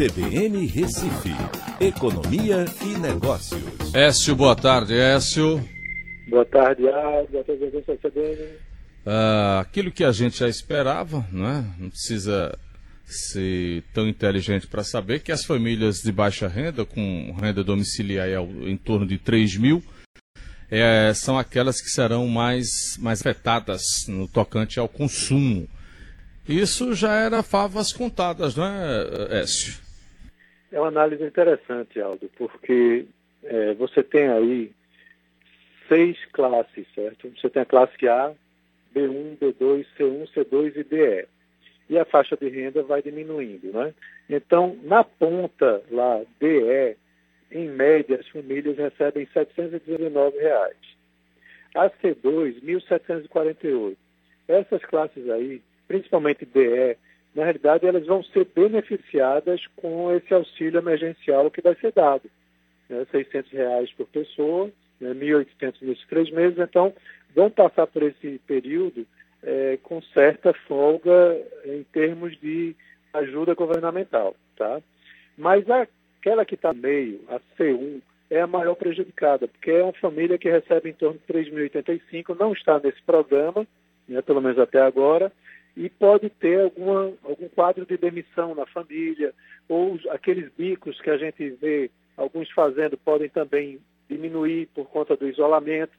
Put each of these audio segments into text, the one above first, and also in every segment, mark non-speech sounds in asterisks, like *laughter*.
CBN Recife, Economia e Negócios. Écio, boa tarde, Écio. Boa tarde, Ádio. Boa tarde, CBN. Ah, aquilo que a gente já esperava, não é? Não precisa ser tão inteligente para saber que as famílias de baixa renda, com renda domiciliar em torno de 3 mil, é, são aquelas que serão mais, mais afetadas no tocante ao consumo. Isso já era favas contadas, não é, Écio? É uma análise interessante, Aldo, porque é, você tem aí seis classes, certo? Você tem a classe A, B1, B2, C1, C2 e DE. E a faixa de renda vai diminuindo, né? Então, na ponta lá, DE, em média, as famílias recebem 719 reais. A C2, R$ 1.748. Essas classes aí, principalmente DE, na realidade elas vão ser beneficiadas com esse auxílio emergencial que vai ser dado. Né? 600 reais por pessoa, né? 1.800 nesses três meses, então vão passar por esse período é, com certa folga em termos de ajuda governamental. Tá? Mas Aquela que está meio, a C1, é a maior prejudicada, porque é uma família que recebe em torno de 3.085, não está nesse programa, né, pelo menos até agora, e pode ter alguma, algum quadro de demissão na família, ou aqueles bicos que a gente vê alguns fazendo podem também diminuir por conta do isolamento.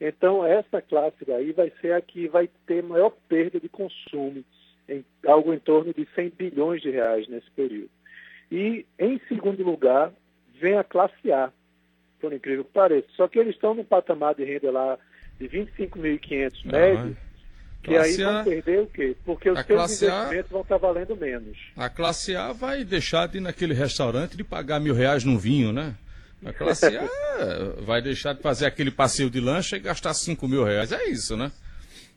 Então, essa classe daí vai ser a que vai ter maior perda de consumo, em algo em torno de 100 bilhões de reais nesse período. E, em segundo lugar, vem a classe A, por incrível que pareça. Só que eles estão no patamar de renda lá de 25.500 médios, que aí vão perder o quê? Porque os seus investimentos A, vão estar valendo menos. A classe A vai deixar de ir naquele restaurante de pagar mil reais num vinho, né? A classe A *laughs* vai deixar de fazer aquele passeio de lancha e gastar 5 mil reais. É isso, né?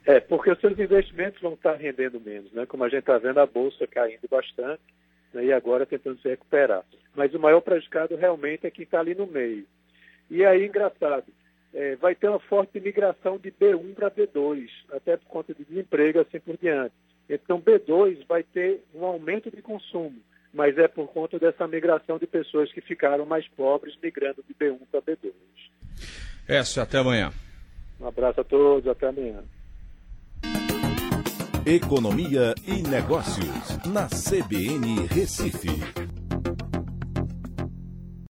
É, porque os seus investimentos vão estar rendendo menos, né? Como a gente está vendo a bolsa caindo bastante né, e agora tentando se recuperar. Mas o maior prejudicado realmente é quem está ali no meio. E aí, engraçado, é, vai ter uma forte migração de B1 para B2, até por conta de desemprego assim por diante. Então, B2 vai ter um aumento de consumo, mas é por conta dessa migração de pessoas que ficaram mais pobres, migrando de B1 para B2. Écio, até amanhã. Um abraço a todos, até amanhã. Economia e Negócios, na CBN Recife.